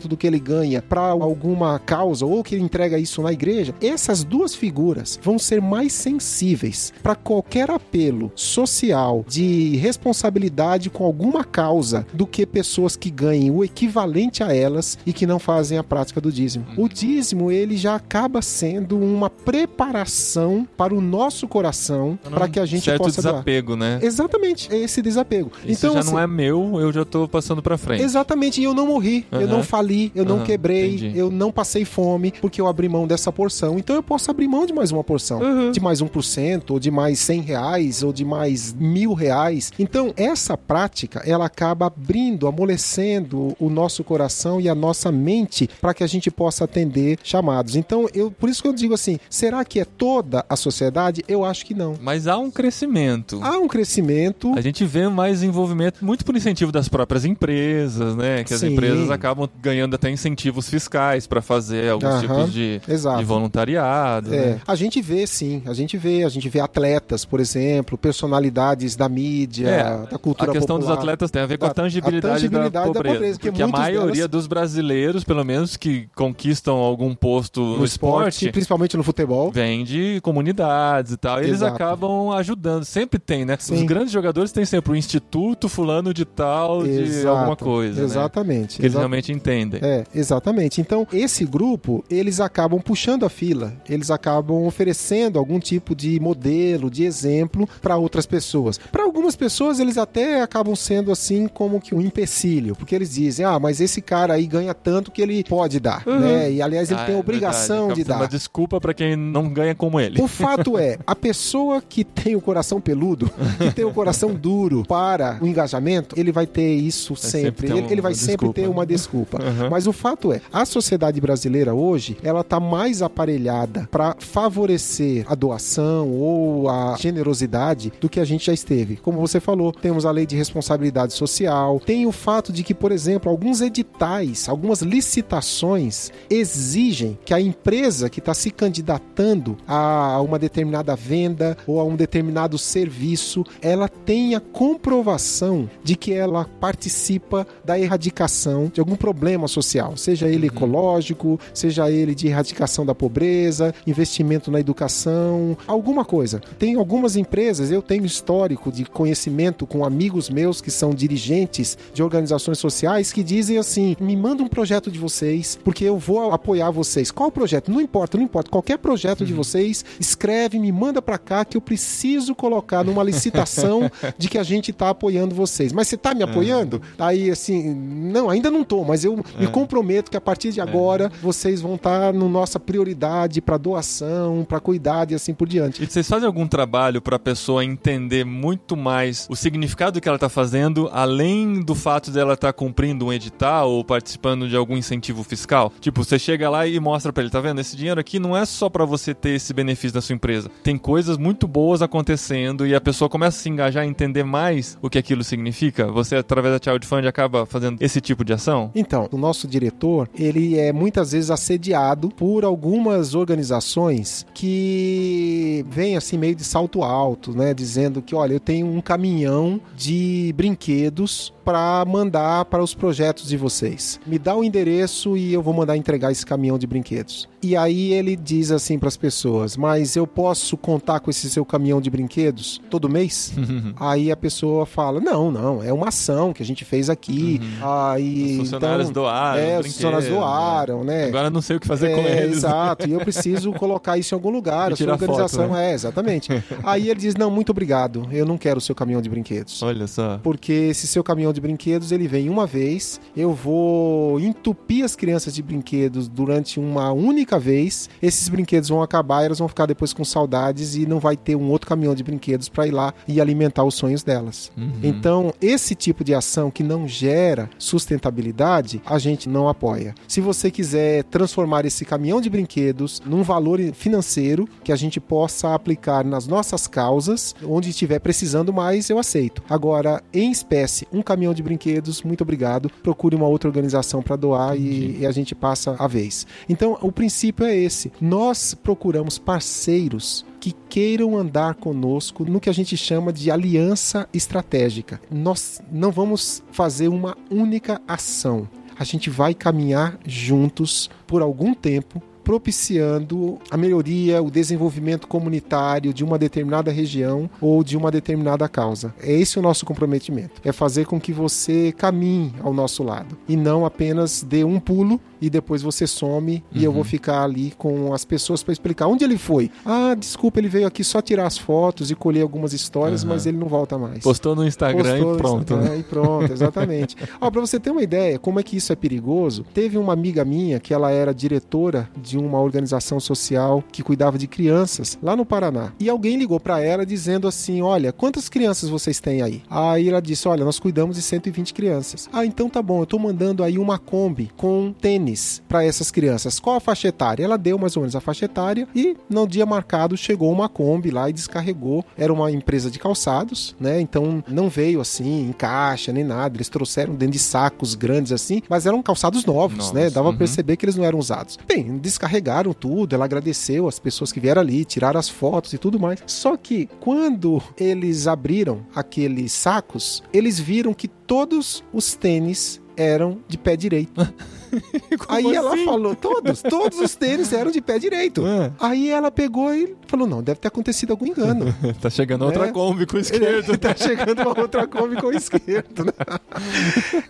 do que ele ganha para alguma causa ou que ele entrega isso na igreja, essas duas figuras vão ser mais sensíveis para qualquer apelo social de responsabilidade com alguma causa do que pessoas que ganhem o equivalente a elas e que não fazem a prática do dízimo. O dízimo ele já acaba sendo uma preparação para o nosso coração para que a gente certo possa doar. desapego, né? Exatamente, é esse desapego. Isso então já assim, não é meu, eu já tô passando pra frente. Exatamente, e eu não morri, eu Aham. não fali, eu não quebrei, entendi. eu não passei fome, porque eu abri mão dessa porção. Então eu posso abrir mão de mais uma porção, Uhum. de mais 1%, ou de mais 100 reais, ou de mais mil reais. Então essa prática, ela acaba abrindo, amolecendo o nosso coração e a nossa mente para que a gente possa atender chamados. Então, eu, por isso que eu digo assim, será que é toda a sociedade? Eu acho que não. Mas há um crescimento. Há um crescimento. A gente vê mais envolvimento muito por incentivo das próprias empresas, né? Que as Sim. empresas acabam ganhando até incentivos fiscais para fazer alguns Aham, tipos de, de voluntariado. É, né? a gente vê sim, a gente vê, a gente vê atletas, por exemplo, personalidades da mídia, É, da cultura a questão popular. dos atletas tem a ver com a Da- tangibilidade, a tangibilidade da da pobreza. pobreza, porque porque a maioria delas- dos brasileiros, pelo menos, que conquistam algum posto no, no esporte, principalmente no futebol. vem de comunidades e tal. E eles acabam ajudando. Sempre tem, né? Os Sim. grandes jogadores têm sempre o Instituto Fulano de Tal de Exato, alguma coisa. Né? Exatamente. Que eles exa- realmente entendem. É, exatamente. Então, esse grupo, eles acabam puxando a fila, eles acabam oferecendo algum tipo de modelo, de exemplo para outras pessoas. Para algumas pessoas, eles até acabam sendo assim como que um empecilho, porque eles dizem: "Ah, mas esse cara aí ganha tanto que ele pode dar", né? E aliás, ele Ah, tem a é obrigação verdade. de dar. Uma desculpa pra quem não ganha como ele. O fato é, a pessoa que tem o coração peludo, que tem o coração duro para o engajamento, ele vai ter isso sempre sempre. Ele, um- ele vai sempre desculpa. ter uma desculpa. Uhum. Mas o fato é, a sociedade brasileira hoje, ela tá mais aparelhada para favorecer a doação ou a generosidade do que a gente já esteve. Como você falou, temos a lei de responsabilidade social, tem o fato de que, por exemplo, alguns editais, algumas licitações exigem que a empresa que está se candidatando a uma determinada venda ou a um determinado serviço, ela tenha comprovação de que ela participa da erradicação de algum problema social, seja ele ecológico, seja ele de erradicação da pobreza, investimento na educação, alguma coisa. Tem algumas empresas, eu tenho histórico de conhecimento com amigos meus que são dirigentes de organizações sociais que dizem assim: me manda um projeto de vocês, porque eu vou apoiar vocês. Qual projeto? Não importa, não importa. Qualquer projeto de vocês, escreve, me manda pra cá que eu preciso colocar numa licitação de que a gente tá apoiando vocês. Mas você tá me apoiando? Aí assim, não, ainda não tô, mas eu me comprometo que a partir de agora vocês vão estar no nossa prioridade para doação, para cuidar e assim por diante. E vocês fazem algum trabalho para a pessoa entender muito mais o significado do que ela está fazendo, além do fato dela estar cumprindo um edital ou participando de algum incentivo fiscal? Tipo, você chega lá e mostra para ele, tá vendo? Esse dinheiro aqui não é só para você ter esse benefício da sua empresa. Tem coisas muito boas acontecendo e a pessoa começa a se engajar e entender mais o que aquilo significa. Você, através da Child Fund, acaba fazendo esse tipo de ação? Então, o nosso diretor, ele é muitas vezes assediado por algumas organizações que vêm assim meio de salto alto, né, dizendo que, olha, eu tenho um caminhão de brinquedos para mandar para os projetos de vocês. Me dá o endereço e eu vou mandar entregar esse caminhão de brinquedos. E aí ele diz assim para as pessoas: "Mas eu posso contar com esse seu caminhão de brinquedos todo mês?" aí a pessoa fala: "Não, não, é uma ação que a gente fez aqui." Aí Os funcionários então, doaram. É, os funcionários doaram, né? Agora eu não sei o que fazer com É, eles. Exato, e eu preciso colocar isso em algum lugar. E a sua organização foto, né? é, exatamente. Aí ele diz: Não, muito obrigado, eu não quero o seu caminhão de brinquedos. Olha só. Porque esse seu caminhão de brinquedos ele vem uma vez, eu vou entupir as crianças de brinquedos durante uma única vez. Esses brinquedos vão acabar, elas vão ficar depois com saudades e não vai ter um outro caminhão de brinquedos para ir lá e alimentar os sonhos delas. Uhum. Então, esse tipo de ação que não gera sustentabilidade, a gente não apoia. Se você quiser transformar esse caminhão de brinquedos num valor financeiro que a gente possa aplicar nas nossas causas, onde estiver precisando mais, eu aceito. Agora, em espécie, um caminhão de brinquedos, muito obrigado. Procure uma outra organização para doar e, e a gente passa a vez. Então, o princípio é esse. Nós procuramos parceiros que queiram andar conosco no que a gente chama de aliança estratégica. Nós não vamos fazer uma única ação. A gente vai caminhar juntos por algum tempo propiciando a melhoria, o desenvolvimento comunitário de uma determinada região ou de uma determinada causa. É esse o nosso comprometimento. É fazer com que você caminhe ao nosso lado e não apenas dê um pulo e depois você some e eu vou ficar ali com as pessoas para explicar onde ele foi. Ah, desculpa, ele veio aqui só tirar as fotos e colher algumas histórias, Uhum. mas ele não volta mais. Postou no Instagram Postou e no pronto. Instagram né? E pronto, exatamente. Ó, pra você ter uma ideia como é que isso é perigoso, teve uma amiga minha que ela era diretora de de uma organização social que cuidava de crianças lá no Paraná. E alguém ligou para ela dizendo assim: Olha, quantas crianças vocês têm aí? Aí ela disse: Olha, nós cuidamos de 120 crianças. Ah, então tá bom, eu tô mandando aí uma Kombi com tênis para essas crianças. Qual a faixa etária? Ela deu mais ou menos a faixa etária e no dia marcado chegou uma Kombi lá e descarregou. Era uma empresa de calçados, né? Então não veio assim em caixa nem nada. Eles trouxeram dentro de sacos grandes assim, mas eram calçados novos, novos. né? Dava uhum. pra perceber que eles não eram usados. Bem, descarregaram tudo, ela agradeceu as pessoas que vieram ali, tiraram as fotos e tudo mais. Só que quando eles abriram aqueles sacos, eles viram que todos os tênis eram de pé direito. Aí assim? ela falou, todos, todos os tênis eram de pé direito. É. Aí ela pegou e falou, não, deve ter acontecido algum engano. tá chegando né? outra Kombi com o esquerdo. tá chegando uma outra Kombi com o esquerdo. Né?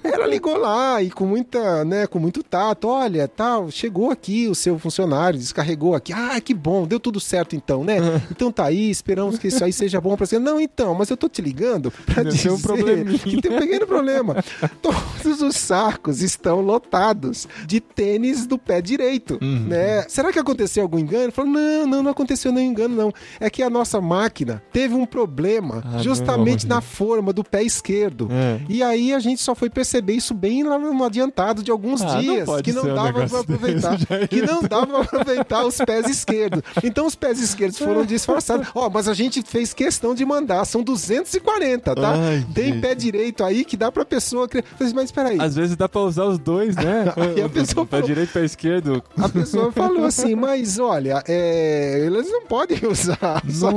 ela ligou lá e com muita, né, com muito tato, olha, tal, chegou aqui o seu funcionário, descarregou aqui. Ah, que bom, deu tudo certo então, né? Então tá aí, esperamos que isso aí seja bom pra você. Não, então, mas eu tô te ligando pra Deve dizer um que tem um pequeno problema. Todos os sacos estão lotados de tênis do pé direito, uhum. né? Será que aconteceu algum engano? Falou, não, não, não aconteceu nenhum engano, não. É que a nossa máquina teve um problema ah, justamente na forma do pé esquerdo. É. E aí a gente só foi perceber isso bem lá no adiantado de alguns ah, dias, não que não dava um para aproveitar, que não dava para aproveitar os pés esquerdos. Então os pés esquerdos foram disfarçados. Ó, oh, mas a gente fez questão de mandar, são 240, tá? Ai, Tem pé direito aí que dá pra pessoa... Mas espera aí. Às vezes dá pra usar os dois, né? Aí a pessoa falou, pra direito, pra esquerdo. A pessoa falou assim, mas olha, é, eles não podem usar só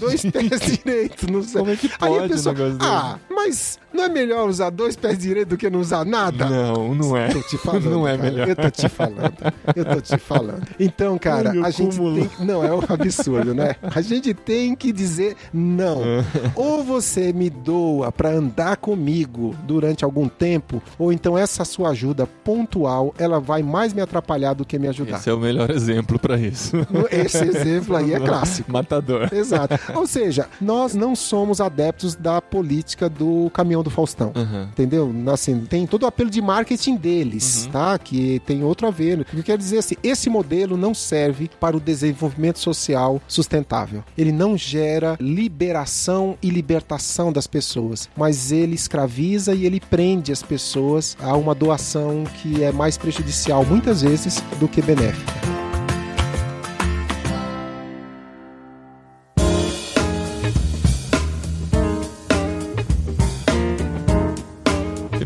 dois pés direitos. Não sei. Como é que pode Aí a pessoa, ah, mas não é melhor usar dois pés direitos do que não usar nada? Não, não é. Tô te falando, não é cara. melhor. Eu tô te falando. Eu tô te falando. Então, cara, Ai, a gente cúmulo. tem... Não, é um absurdo, né? A gente tem que dizer não. ou você me doa para andar comigo durante algum tempo, ou então essa sua ajuda pontual, ela vai mais me atrapalhar do que me ajudar. Esse é o melhor exemplo para isso. Esse exemplo aí é clássico. Matador. Exato. Ou seja, nós não somos adeptos da política do caminhão do Faustão. Uhum. Entendeu? Assim, tem todo o apelo de marketing deles, uhum. tá? Que tem outro a ver. O que quer dizer assim, esse modelo não serve para o desenvolvimento social sustentável. Ele não gera liberação e libertação das pessoas, mas ele escraviza e ele prende as pessoas a uma doação que é mais prejudicial muitas vezes do que benéfica.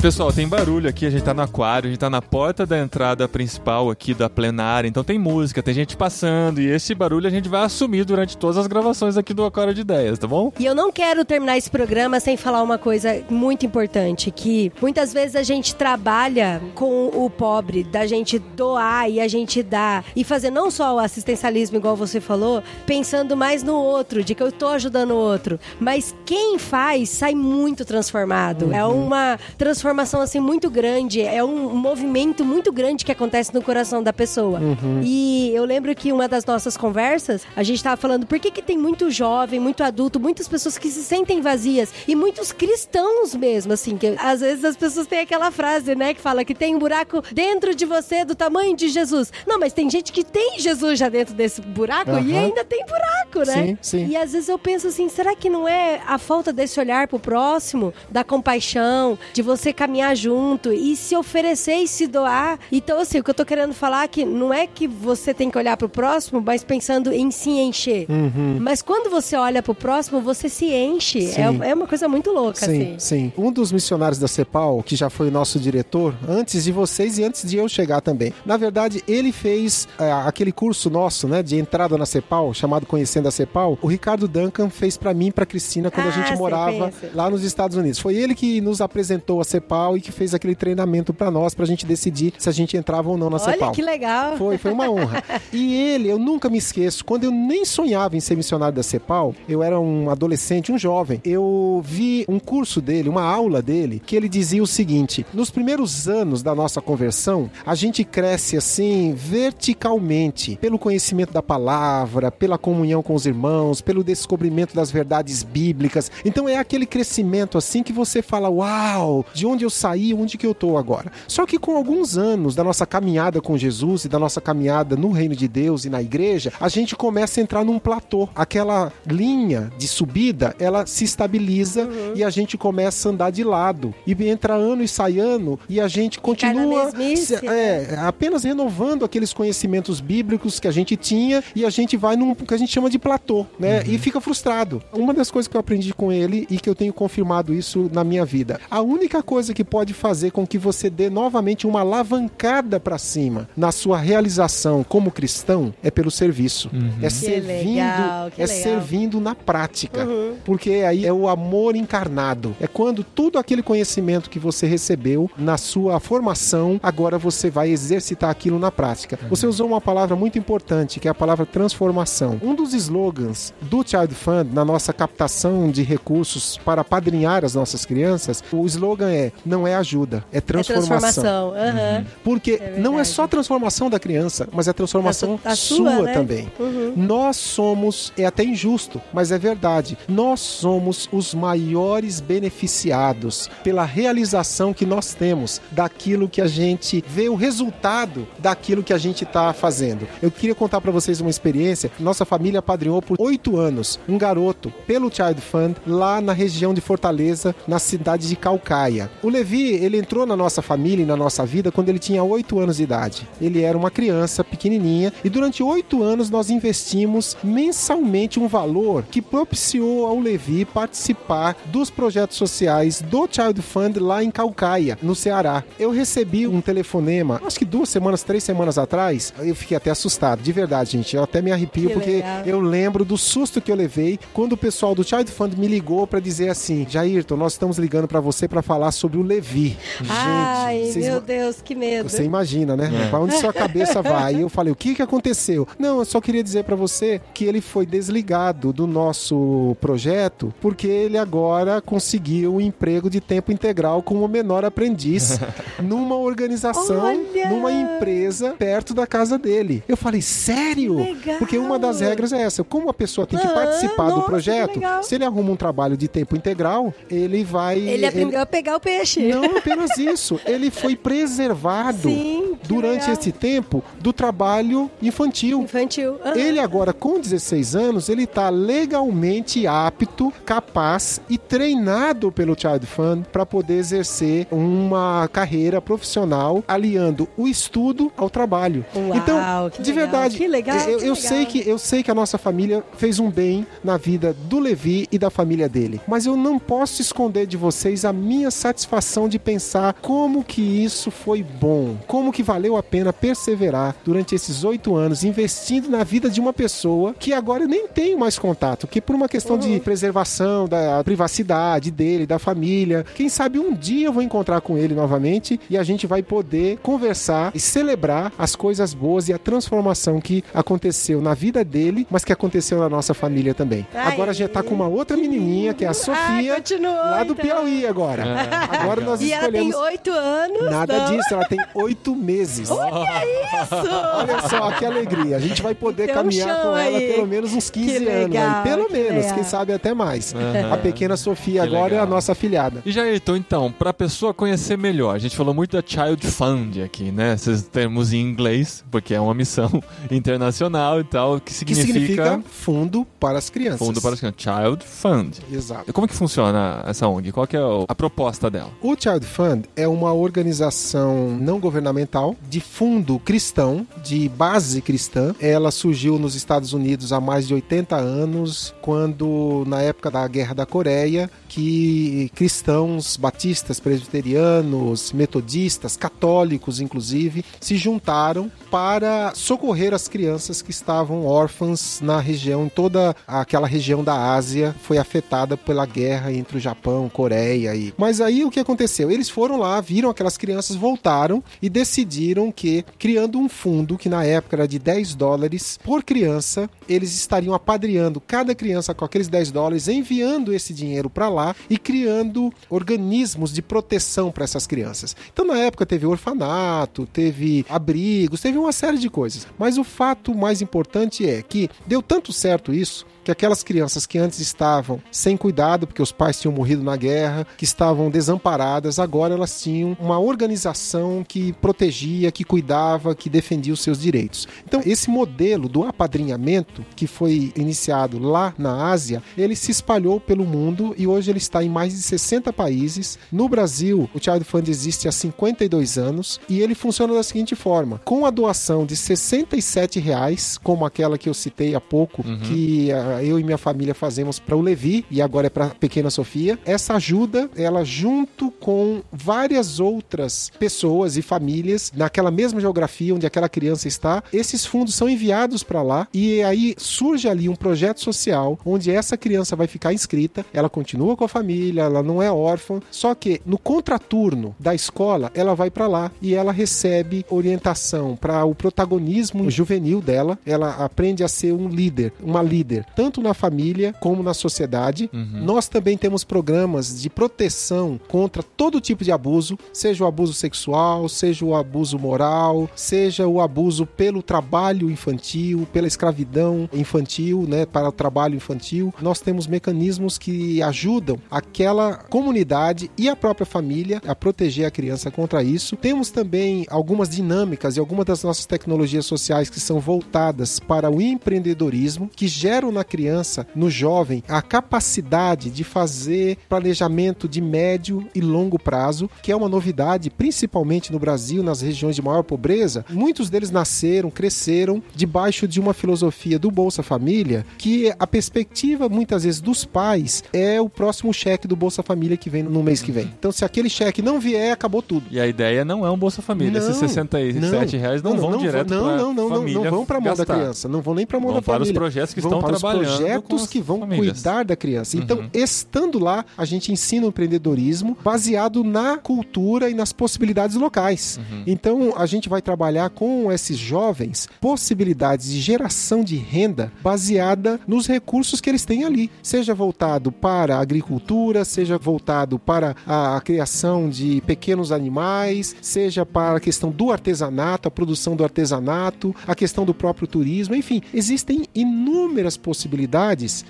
Pessoal, tem barulho aqui, a gente tá no aquário, a gente tá na porta da entrada principal aqui da plenária, então tem música, tem gente passando, e esse barulho a gente vai assumir durante todas as gravações aqui do Aquário de Ideias, tá bom? E eu não quero terminar esse programa sem falar uma coisa muito importante, que muitas vezes a gente trabalha com o pobre, da gente doar e a gente dar, e fazer não só o assistencialismo, igual você falou, pensando mais no outro, de que eu tô ajudando o outro, mas quem faz sai muito transformado. Uhum. É uma transformação transformação assim muito grande, é um movimento muito grande que acontece no coração da pessoa. Uhum. E eu lembro que uma das nossas conversas, a gente tava falando por que, que tem muito jovem, muito adulto, muitas pessoas que se sentem vazias e muitos cristãos mesmo, assim, que às vezes as pessoas têm aquela frase, né, que fala que tem um buraco dentro de você do tamanho de Jesus. Não, mas tem gente que tem Jesus já dentro desse buraco uhum. e ainda tem buraco, né? Sim, sim. E às vezes eu penso assim, será que não é a falta desse olhar pro próximo, da compaixão, de você caminhar junto e se oferecer e se doar. Então, assim, o que eu tô querendo falar é que não é que você tem que olhar pro próximo, mas pensando em se encher. Uhum. Mas quando você olha pro próximo, você se enche. É, é, uma coisa muito louca, sim, assim. Sim, Um dos missionários da CEPAL, que já foi nosso diretor, antes de vocês e antes de eu chegar também. Na verdade, ele fez é, aquele curso nosso, né, de entrada na CEPAL, chamado Conhecendo a CEPAL. O Ricardo Duncan fez para mim e pra Cristina quando ah, a gente morava lá nos Estados Unidos. Foi ele que nos apresentou a CEPAL e que fez aquele treinamento para nós, pra gente decidir se a gente entrava ou não na Olha CEPAL. que legal! Foi, foi uma honra. e ele, eu nunca me esqueço, quando eu nem sonhava em ser missionário da CEPAL, eu era um adolescente, um jovem, eu vi um curso dele, uma aula dele, que ele dizia o seguinte: nos primeiros anos da nossa conversão, a gente cresce assim verticalmente pelo conhecimento da palavra, pela comunhão com os irmãos, pelo descobrimento das verdades bíblicas. Então é aquele crescimento assim que você fala: "Uau, de onde onde eu saí, onde que eu tô agora. Só que com alguns anos da nossa caminhada com Jesus e da nossa caminhada no reino de Deus e na igreja, a gente começa a entrar num platô. Aquela linha de subida, ela se estabiliza uhum. e a gente começa a andar de lado. E entra ano e sai ano e a gente continua mesmice, é, né? apenas renovando aqueles conhecimentos bíblicos que a gente tinha e a gente vai num que a gente chama de platô, né? Uhum. E fica frustrado. Uma das coisas que eu aprendi com ele e que eu tenho confirmado isso na minha vida. A única coisa que pode fazer com que você dê novamente uma alavancada para cima na sua realização como cristão é pelo serviço. Uhum. É servindo, legal, é legal. servindo na prática. Uhum. Porque aí é o amor encarnado. É quando tudo aquele conhecimento que você recebeu na sua formação, agora você vai exercitar aquilo na prática. Uhum. Você usou uma palavra muito importante, que é a palavra transformação. Um dos slogans do Child Fund na nossa captação de recursos para padrinhar as nossas crianças, o slogan é não é ajuda, é transformação. É transformação. Uhum. Porque é não é só a transformação da criança, mas é a transformação a, a sua, sua né? também. Uhum. Nós somos, é até injusto, mas é verdade, nós somos os maiores beneficiados pela realização que nós temos daquilo que a gente vê o resultado daquilo que a gente está fazendo. Eu queria contar para vocês uma experiência. Nossa família padrinhou por oito anos um garoto pelo Child Fund lá na região de Fortaleza, na cidade de Calcaia. O Levi, ele entrou na nossa família e na nossa vida quando ele tinha oito anos de idade. Ele era uma criança pequenininha e durante oito anos nós investimos mensalmente um valor que propiciou ao Levi participar dos projetos sociais do Child Fund lá em Calcaia, no Ceará. Eu recebi um telefonema, acho que duas semanas, três semanas atrás, eu fiquei até assustado, de verdade, gente. Eu até me arrepio que porque legal. eu lembro do susto que eu levei quando o pessoal do Child Fund me ligou para dizer assim: Jairton, nós estamos ligando para você para falar sobre o Levi. Ai, gente, meu Deus, que medo. Você imagina, né? É. Para onde sua cabeça vai? E eu falei: o que, que aconteceu? Não, eu só queria dizer para você que ele foi desligado do nosso projeto porque ele agora conseguiu um emprego de tempo integral como menor aprendiz numa organização, Olha! numa empresa perto da casa dele. Eu falei: sério? Legal. Porque uma das regras é essa: como a pessoa tem que ah, participar nossa, do projeto, se ele arruma um trabalho de tempo integral, ele vai. Ele aprendeu ele... a pegar o peixe. Não apenas isso, ele foi preservado Sim, durante legal. esse tempo do trabalho infantil. Infantil. Uhum. Ele agora, com 16 anos, ele está legalmente apto, capaz e treinado pelo Child Fund para poder exercer uma carreira profissional aliando o estudo ao trabalho. Uau, então, de legal. verdade, que legal, eu, que eu legal. sei que eu sei que a nossa família fez um bem na vida do Levi e da família dele, mas eu não posso esconder de vocês a minha satisfação de pensar como que isso foi bom, como que valeu a pena perseverar durante esses oito anos investindo na vida de uma pessoa que agora eu nem tenho mais contato, que por uma questão uhum. de preservação da privacidade dele, da família, quem sabe um dia eu vou encontrar com ele novamente e a gente vai poder conversar e celebrar as coisas boas e a transformação que aconteceu na vida dele, mas que aconteceu na nossa família também. Ai, agora a gente tá com uma outra menininha, que é a Sofia, ah, lá do então. Piauí agora. É. Agora nós e escolhemos... ela tem oito anos. Nada não. disso, ela tem oito meses. Olha isso! Olha só, que alegria. A gente vai poder então, caminhar com ela pelo menos uns 15 que anos. Legal, aí. Pelo menos, legal. quem sabe até mais. Uhum. A pequena Sofia que agora legal. é a nossa afilhada. E Jairton, então, pra pessoa conhecer melhor, a gente falou muito da Child Fund aqui, né? Esses termos em inglês, porque é uma missão internacional e tal, que significa... Que significa fundo para as crianças. Fundo para as crianças. Child Fund. Exato. E como que funciona essa ONG? Qual que é a proposta dela? O Child Fund é uma organização não governamental de fundo cristão, de base cristã. Ela surgiu nos Estados Unidos há mais de 80 anos, quando na época da Guerra da Coreia, que cristãos batistas, presbiterianos, metodistas, católicos inclusive, se juntaram para socorrer as crianças que estavam órfãs na região, toda aquela região da Ásia foi afetada pela guerra entre o Japão, Coreia e. Mas aí o que aconteceu? Eles foram lá, viram aquelas crianças, voltaram e decidiram que, criando um fundo que na época era de 10 dólares por criança, eles estariam apadreando cada criança com aqueles 10 dólares, enviando esse dinheiro para lá e criando organismos de proteção para essas crianças. Então na época teve orfanato, teve abrigos, teve uma série de coisas. Mas o fato mais importante é que deu tanto certo isso que aquelas crianças que antes estavam sem cuidado, porque os pais tinham morrido na guerra, que estavam desamparadas, agora elas tinham uma organização que protegia, que cuidava, que defendia os seus direitos. Então, esse modelo do apadrinhamento, que foi iniciado lá na Ásia, ele se espalhou pelo mundo e hoje ele está em mais de 60 países. No Brasil, o Child Fund existe há 52 anos e ele funciona da seguinte forma: com a doação de 67 reais, como aquela que eu citei há pouco, uhum. que uh, eu e minha família fazemos para o Levi e agora é para a pequena Sofia, essa ajuda, ela junto com várias outras pessoas e famílias naquela mesma geografia onde aquela criança está, esses fundos são enviados para lá e aí surge ali um projeto social onde essa criança vai ficar inscrita, ela continua com a família, ela não é órfã, só que no contraturno da escola, ela vai para lá e ela recebe orientação para o protagonismo juvenil dela, ela aprende a ser um líder, uma líder, tanto na família como na sociedade. Uhum. Nós também temos programas de proteção contra todo tipo de abuso, seja o abuso sexual, seja o abuso moral, seja o abuso pelo trabalho infantil, pela escravidão infantil, né, para o trabalho infantil. Nós temos mecanismos que ajudam aquela comunidade e a própria família a proteger a criança contra isso. Temos também algumas dinâmicas e algumas das nossas tecnologias sociais que são voltadas para o empreendedorismo, que geram na criança, no jovem, a capacidade de fazer planejamento de médio e longo prazo, que é uma novidade, principalmente no Brasil, nas regiões de maior pobreza. Muitos deles nasceram, cresceram debaixo de uma filosofia do Bolsa Família, que a perspectiva muitas vezes dos pais é o próximo cheque do Bolsa Família que vem no mês que vem. Então, se aquele cheque não vier, acabou tudo. E a ideia não é um Bolsa Família. Não, Esses 67 não, reais não, não vão direto não, para não, não, não, não vão para a mão da criança, não vão nem para a mão vão da família. para os projetos que vão estão trabalhando projetos que vão famílias. cuidar da criança. Então, uhum. estando lá, a gente ensina o empreendedorismo baseado na cultura e nas possibilidades locais. Uhum. Então, a gente vai trabalhar com esses jovens possibilidades de geração de renda baseada nos recursos que eles têm ali, seja voltado para a agricultura, seja voltado para a, a criação de pequenos animais, seja para a questão do artesanato, a produção do artesanato, a questão do próprio turismo, enfim, existem inúmeras possibilidades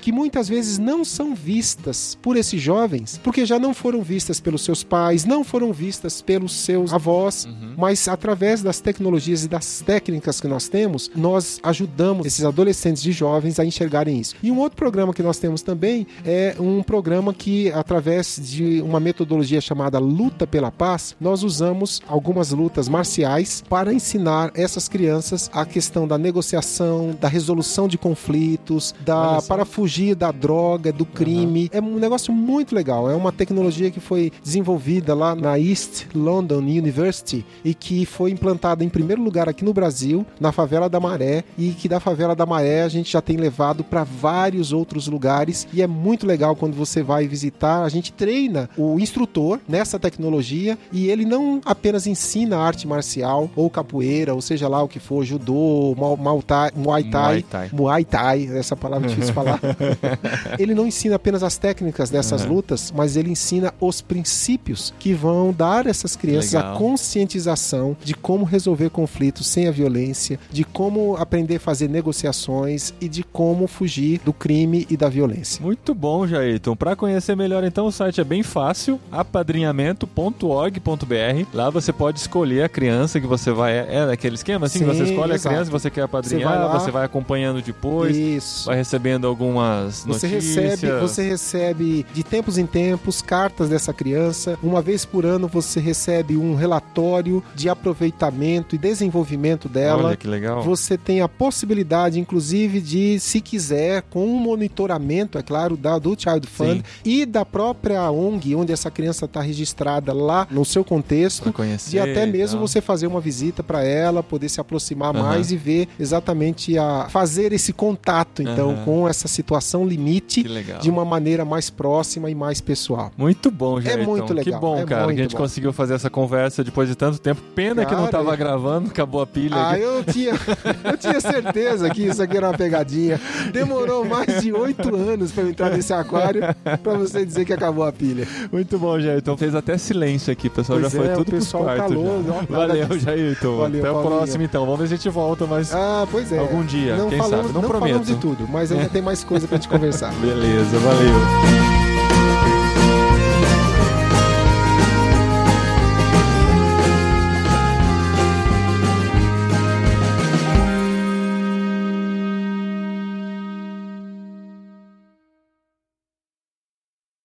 que muitas vezes não são vistas por esses jovens, porque já não foram vistas pelos seus pais, não foram vistas pelos seus avós, uhum. mas através das tecnologias e das técnicas que nós temos, nós ajudamos esses adolescentes e jovens a enxergarem isso. E um outro programa que nós temos também é um programa que, através de uma metodologia chamada Luta pela Paz, nós usamos algumas lutas marciais para ensinar essas crianças a questão da negociação, da resolução de conflitos, da para fugir da droga, do crime. Uhum. É um negócio muito legal. É uma tecnologia que foi desenvolvida lá na East London University e que foi implantada em primeiro lugar aqui no Brasil, na favela da Maré, e que da favela da Maré a gente já tem levado para vários outros lugares e é muito legal quando você vai visitar. A gente treina o instrutor nessa tecnologia e ele não apenas ensina arte marcial ou capoeira, ou seja lá o que for, judô, muay thai, muay thai, muay thai, essa palavra é difícil falar. ele não ensina apenas as técnicas dessas uhum. lutas, mas ele ensina os princípios que vão dar a essas crianças legal. a conscientização de como resolver conflitos sem a violência, de como aprender a fazer negociações e de como fugir do crime e da violência. Muito bom, Jairton. Para conhecer melhor, então, o site é bem fácil, apadrinhamento.org.br. Lá você pode escolher a criança que você vai. É aquele esquema assim? Sim, você escolhe exato. a criança, você quer apadrinhar, você vai, você vai acompanhando depois, Isso. vai recebendo algumas você notícias. Recebe, você recebe de tempos em tempos cartas dessa criança. Uma vez por ano você recebe um relatório de aproveitamento e desenvolvimento dela. Olha que legal. Você tem a possibilidade, inclusive, de, se quiser, com um monitoramento, é claro, da, do Child Fund Sim. e da própria ONG, onde essa criança está registrada lá no seu contexto, conhecer, de até mesmo você fazer uma visita para ela, poder se aproximar uhum. mais e ver exatamente a fazer esse contato, então, uhum. com essa situação limite de uma maneira mais próxima e mais pessoal. Muito bom, Jair. É muito legal. Que bom, é cara, que a gente bom. conseguiu fazer essa conversa depois de tanto tempo. Pena cara, que não estava gravando, acabou a pilha. Ah, aqui. eu tinha, eu tinha certeza que isso aqui era uma pegadinha. Demorou mais de oito anos para eu entrar nesse aquário para você dizer que acabou a pilha. Muito bom, Jairton. Fez até silêncio aqui, pessoal. Pois já foi é, tudo o pessoal quartos. Calou, Valeu, Jairton. Valeu, até o próximo, então. Vamos ver se a gente volta mais ah, pois é. algum dia. Não Quem falamos, sabe? Não, não prometo. falamos de tudo, mas ainda tem mais coisa pra gente conversar. Beleza, valeu.